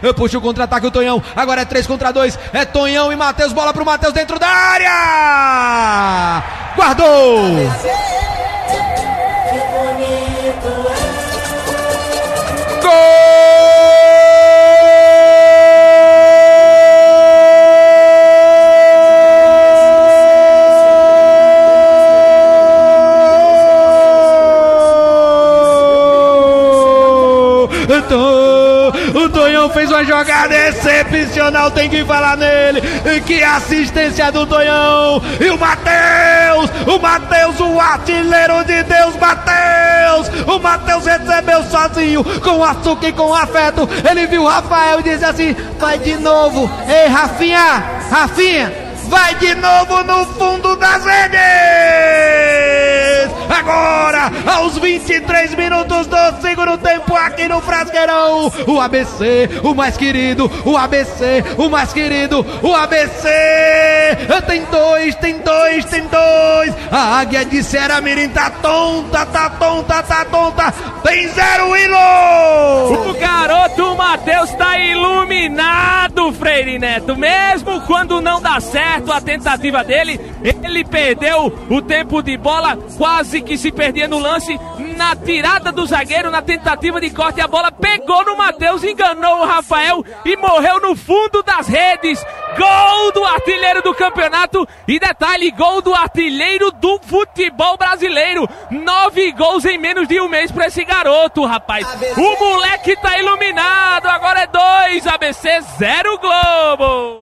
Eu puxo o contra-ataque o Tonhão. Agora é 3 contra 2. É Tonhão e Matheus. Bola pro Matheus dentro da área. Guardou. O Tonhão fez uma jogada excepcional, tem que falar nele. Que assistência do Tonhão. E o Matheus, o Matheus, o artilheiro de Deus, Matheus. O Matheus recebeu sozinho, com açúcar e com afeto. Ele viu o Rafael e disse assim: vai de novo. Ei, Rafinha, Rafinha, vai de novo no fundo das redes aos 23 minutos do segundo tempo aqui no Frasqueirão. O ABC, o mais querido, o ABC, o mais querido, o ABC. Tem dois, tem dois, tem dois. A águia de Mirim tá tonta, tá tonta, tá tonta. Tem zero hilo. O garoto Freire Neto. Mesmo quando não dá certo a tentativa dele, ele perdeu o tempo de bola quase que se perdia no lance, na tirada do zagueiro, na tentativa de corte, a bola pegou no Matheus, enganou o Rafael e morreu no fundo das redes. Gol do artilheiro do campeonato e detalhe, gol do artilheiro do futebol brasileiro. Nove gols em menos de um mês para esse garoto, rapaz. O moleque tá iluminado, agora é zero Globo.